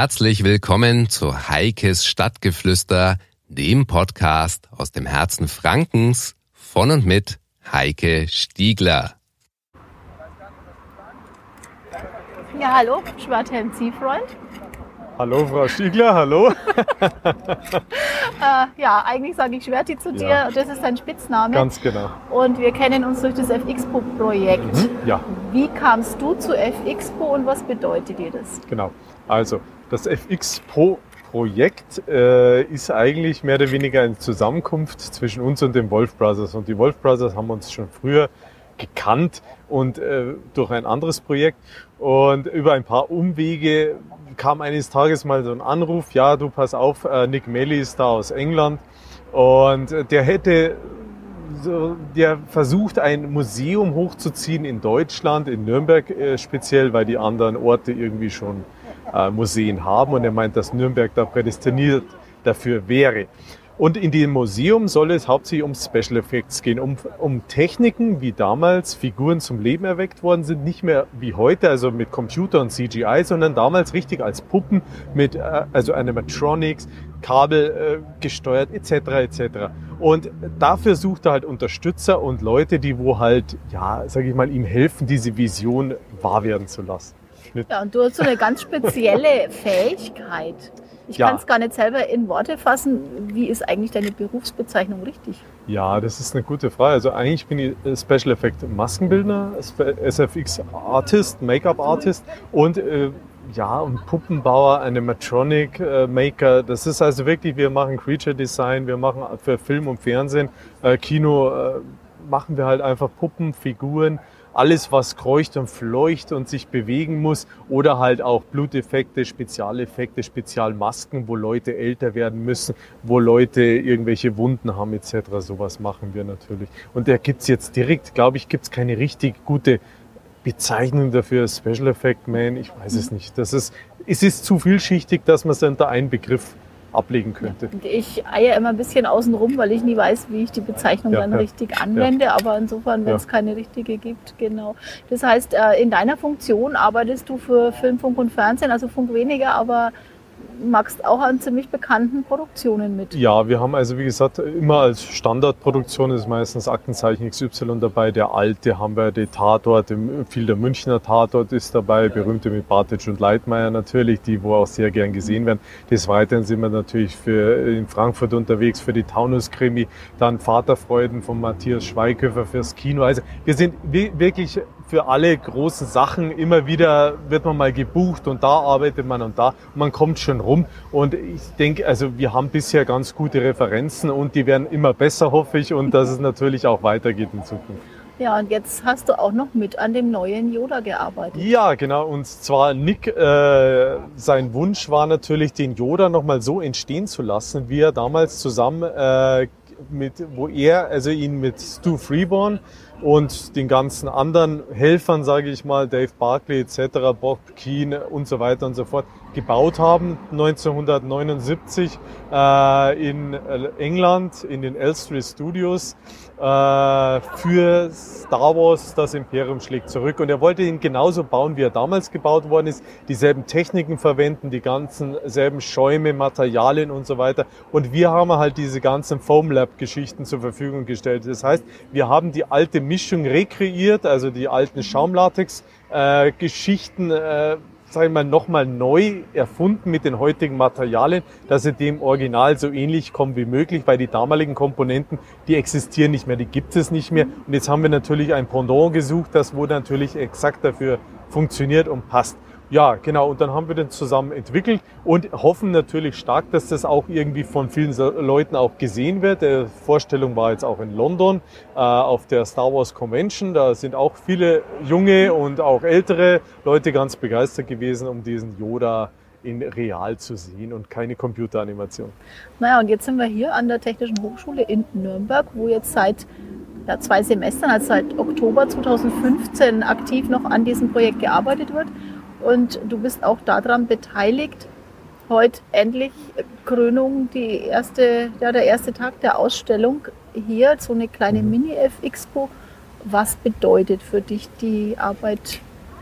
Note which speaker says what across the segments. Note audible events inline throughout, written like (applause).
Speaker 1: Herzlich willkommen zu Heikes Stadtgeflüster, dem Podcast aus dem Herzen Frankens von und mit Heike Stiegler.
Speaker 2: Ja, hallo, Schwarthelm Ziehfreund.
Speaker 3: Hallo Frau Stiegler, hallo. (laughs)
Speaker 2: äh, ja, eigentlich sage ich Schwerti zu dir, ja. das ist dein Spitzname.
Speaker 3: Ganz genau.
Speaker 2: Und wir kennen uns durch das FXPO-Projekt. Mhm,
Speaker 3: ja.
Speaker 2: Wie kamst du zu FXPO und was bedeutet dir das?
Speaker 3: Genau, also das FXPO-Projekt äh, ist eigentlich mehr oder weniger eine Zusammenkunft zwischen uns und den Wolf Brothers. Und die Wolf Brothers haben uns schon früher gekannt und äh, durch ein anderes Projekt. Und über ein paar Umwege kam eines Tages mal so ein Anruf, ja, du pass auf, äh, Nick Melly ist da aus England und der hätte so, der versucht, ein Museum hochzuziehen in Deutschland, in Nürnberg äh, speziell, weil die anderen Orte irgendwie schon äh, Museen haben. Und er meint, dass Nürnberg da prädestiniert dafür wäre. Und in dem Museum soll es hauptsächlich um Special Effects gehen, um, um Techniken, wie damals Figuren zum Leben erweckt worden sind, nicht mehr wie heute, also mit Computer und CGI, sondern damals richtig als Puppen mit äh, also Animatronics, Kabel äh, gesteuert etc. etc. Und dafür sucht er halt Unterstützer und Leute, die wo halt, ja, sage ich mal, ihm helfen, diese Vision wahr werden zu lassen.
Speaker 2: Ja, und du hast so eine ganz spezielle (laughs) Fähigkeit. Ich ja. kann es gar nicht selber in Worte fassen. Wie ist eigentlich deine Berufsbezeichnung richtig?
Speaker 3: Ja, das ist eine gute Frage. Also eigentlich bin ich Special Effect Maskenbildner, SFX Artist, Make-up Artist und äh, ja, und Puppenbauer, Animatronic äh, Maker. Das ist also wirklich, wir machen Creature Design, wir machen für Film und Fernsehen, äh, Kino äh, machen wir halt einfach Puppen, Figuren alles, was kreucht und fleucht und sich bewegen muss oder halt auch Bluteffekte, Spezialeffekte, Spezialmasken, wo Leute älter werden müssen, wo Leute irgendwelche Wunden haben etc. Sowas machen wir natürlich. Und da gibt's jetzt direkt, glaube ich, gibt's keine richtig gute Bezeichnung dafür, Special Effect Man, ich weiß es nicht. Das ist, es ist zu vielschichtig, dass man es unter einen Begriff ablegen könnte.
Speaker 2: Ja, ich eier immer ein bisschen außen rum, weil ich nie weiß, wie ich die Bezeichnung ja, dann ja. richtig anwende. Aber insofern, wenn es keine richtige gibt, genau. Das heißt, äh, in deiner Funktion arbeitest du für Film, Funk und Fernsehen, also Funk weniger, aber machst auch an ziemlich bekannten Produktionen mit.
Speaker 3: Ja, wir haben also wie gesagt immer als Standardproduktion ist meistens Aktenzeichen XY dabei. Der alte haben wir, der Tatort, viel der Münchner Tatort ist dabei, berühmte mit Bartic und Leitmeier natürlich, die wo auch sehr gern gesehen werden. Des Weiteren sind wir natürlich für in Frankfurt unterwegs für die Taunus-Krimi, dann Vaterfreuden von Matthias Schweighöfer fürs Kino. Also wir sind wirklich für alle großen Sachen immer wieder wird man mal gebucht und da arbeitet man und da. Und man kommt schon rum. Und ich denke, also wir haben bisher ganz gute Referenzen und die werden immer besser, hoffe ich, und dass es (laughs) natürlich auch weitergeht in Zukunft.
Speaker 2: Ja, und jetzt hast du auch noch mit an dem neuen Yoda gearbeitet.
Speaker 3: Ja, genau. Und zwar Nick, äh, sein Wunsch war natürlich, den Yoda nochmal so entstehen zu lassen, wie er damals zusammen äh, mit, wo er, also ihn mit Stu Freeborn und den ganzen anderen Helfern, sage ich mal, Dave Barkley etc., Bob Keane und so weiter und so fort, gebaut haben 1979 äh, in England in den Elstree Studios äh, für Star Wars Das Imperium schlägt zurück. Und er wollte ihn genauso bauen, wie er damals gebaut worden ist, dieselben Techniken verwenden, die ganzen selben Schäume, Materialien und so weiter. Und wir haben halt diese ganzen Foam Lab Geschichten zur Verfügung gestellt. Das heißt, wir haben die alte Mischung rekreiert, also die alten Schaumlatex äh, Geschichten äh, sage ich mal, nochmal neu erfunden mit den heutigen Materialien, dass sie dem Original so ähnlich kommen wie möglich, weil die damaligen Komponenten, die existieren nicht mehr, die gibt es nicht mehr. Und jetzt haben wir natürlich ein Pendant gesucht, das wo natürlich exakt dafür funktioniert und passt. Ja, genau. Und dann haben wir den zusammen entwickelt und hoffen natürlich stark, dass das auch irgendwie von vielen Leuten auch gesehen wird. Die Vorstellung war jetzt auch in London äh, auf der Star Wars Convention. Da sind auch viele junge und auch ältere Leute ganz begeistert gewesen, um diesen Yoda in real zu sehen und keine Computeranimation.
Speaker 2: Naja, und jetzt sind wir hier an der Technischen Hochschule in Nürnberg, wo jetzt seit ja, zwei Semestern, also seit Oktober 2015 aktiv noch an diesem Projekt gearbeitet wird. Und du bist auch daran beteiligt. Heute endlich Krönung, die erste, ja, der erste Tag der Ausstellung hier, so eine kleine mhm. Mini-F-Expo. Was bedeutet für dich die Arbeit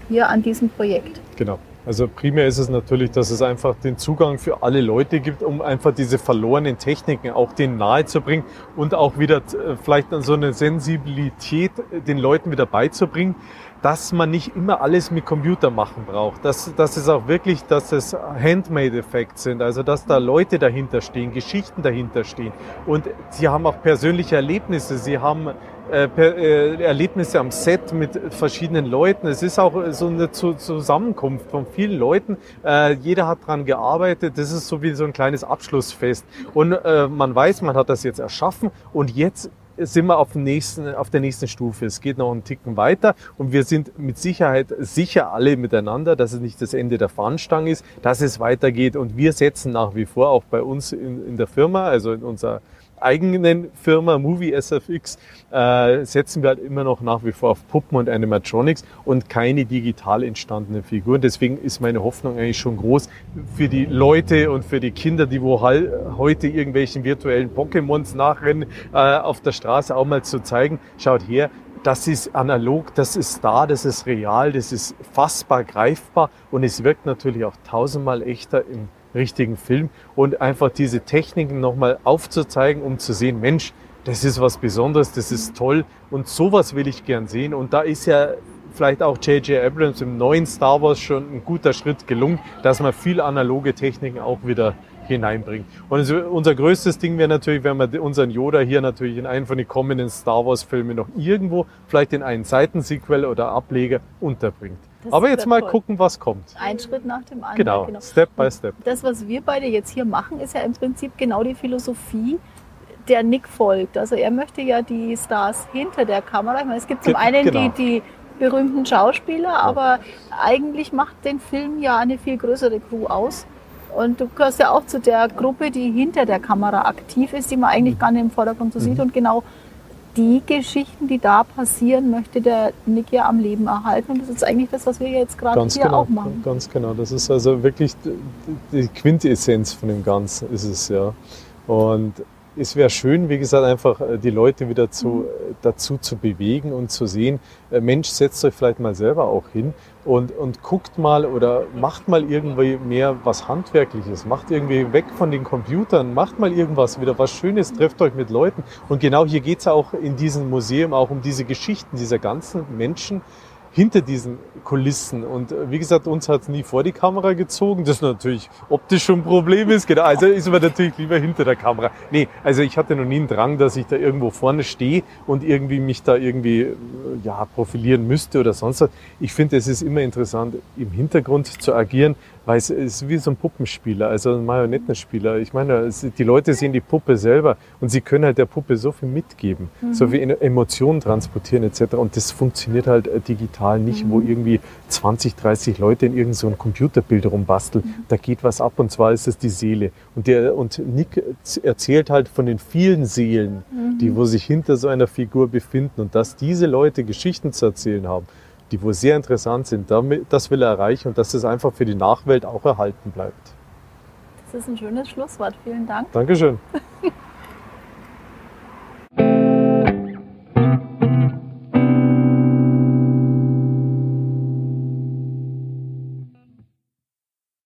Speaker 2: hier an diesem Projekt?
Speaker 3: Genau. Also primär ist es natürlich, dass es einfach den Zugang für alle Leute gibt, um einfach diese verlorenen Techniken auch denen nahe zu bringen und auch wieder äh, vielleicht so eine Sensibilität äh, den Leuten wieder beizubringen, dass man nicht immer alles mit Computer machen braucht. Dass, dass es auch wirklich, dass es Handmade-Effekte sind, also dass da Leute dahinter stehen, Geschichten dahinter stehen. Und sie haben auch persönliche Erlebnisse, sie haben äh, äh, Erlebnisse am Set mit verschiedenen Leuten. Es ist auch so eine Zusammenkunft von vielen Leuten. Äh, jeder hat dran gearbeitet. Das ist so wie so ein kleines Abschlussfest. Und man weiß, man hat das jetzt erschaffen und jetzt sind wir auf, nächsten, auf der nächsten Stufe. Es geht noch einen Ticken weiter und wir sind mit Sicherheit sicher alle miteinander, dass es nicht das Ende der Fahnenstange ist, dass es weitergeht und wir setzen nach wie vor auch bei uns in, in der Firma, also in unserer eigenen Firma Movie SFX äh, setzen wir halt immer noch nach wie vor auf Puppen und Animatronics und keine digital entstandenen Figuren. Deswegen ist meine Hoffnung eigentlich schon groß für die Leute und für die Kinder, die wo halt heute irgendwelchen virtuellen Pokémons nachrennen, äh, auf der Straße auch mal zu zeigen, schaut her, das ist analog, das ist da, das ist real, das ist fassbar, greifbar und es wirkt natürlich auch tausendmal echter im richtigen Film und einfach diese Techniken nochmal aufzuzeigen, um zu sehen, Mensch, das ist was Besonderes, das ist toll und sowas will ich gern sehen. Und da ist ja vielleicht auch J.J. Abrams im neuen Star Wars schon ein guter Schritt gelungen, dass man viel analoge Techniken auch wieder hineinbringt. Und unser größtes Ding wäre natürlich, wenn man unseren Yoda hier natürlich in einen von den kommenden Star Wars Filmen noch irgendwo, vielleicht in einen Seitensequel oder Ableger unterbringt. Das Aber jetzt mal toll. gucken, was kommt.
Speaker 2: Ein Schritt nach dem anderen.
Speaker 3: Genau, genau. Step by Step.
Speaker 2: Das, was wir beide jetzt hier machen, ist ja im Prinzip genau die Philosophie, der Nick folgt. Also er möchte ja die Stars hinter der Kamera. Ich meine, es gibt zum einen genau. die, die berühmten Schauspieler, aber eigentlich macht den Film ja eine viel größere Crew aus. Und du gehörst ja auch zu der Gruppe, die hinter der Kamera aktiv ist, die man eigentlich mhm. gar nicht im Vordergrund so mhm. sieht. Und genau die Geschichten, die da passieren, möchte der Nick ja am Leben erhalten. Und das ist eigentlich das, was wir jetzt gerade hier
Speaker 3: genau,
Speaker 2: auch machen.
Speaker 3: Ganz genau. Das ist also wirklich die Quintessenz von dem Ganzen ist es ja. Und es wäre schön, wie gesagt, einfach äh, die Leute wieder zu, mhm. dazu zu bewegen und zu sehen, äh, Mensch, setzt euch vielleicht mal selber auch hin und, und guckt mal oder macht mal irgendwie mehr was Handwerkliches, macht irgendwie weg von den Computern, macht mal irgendwas wieder, was Schönes, trefft euch mit Leuten. Und genau hier geht es auch in diesem Museum auch um diese Geschichten dieser ganzen Menschen, hinter diesen Kulissen. Und äh, wie gesagt, uns hat es nie vor die Kamera gezogen. Das natürlich optisch schon ein Problem ist. Genau. Also ist man natürlich lieber hinter der Kamera. Nee, also ich hatte noch nie einen Drang, dass ich da irgendwo vorne stehe und irgendwie mich da irgendwie äh, ja, profilieren müsste oder sonst was. Ich finde, es ist immer interessant, im Hintergrund zu agieren, weil es ist wie so ein Puppenspieler, also ein Marionettenspieler. Ich meine, die Leute sehen die Puppe selber und sie können halt der Puppe so viel mitgeben, mhm. so viel Emotionen transportieren etc. Und das funktioniert halt äh, digital nicht, mhm. wo irgendwie 20, 30 Leute in irgendein so Computerbild rumbasteln. Mhm. Da geht was ab und zwar ist es die Seele. Und, der, und Nick erzählt halt von den vielen Seelen, die mhm. wo sich hinter so einer Figur befinden und dass diese Leute Geschichten zu erzählen haben die wohl sehr interessant sind. Das will er erreichen und dass es einfach für die Nachwelt auch erhalten bleibt.
Speaker 2: Das ist ein schönes Schlusswort. Vielen Dank.
Speaker 3: Dankeschön. (laughs)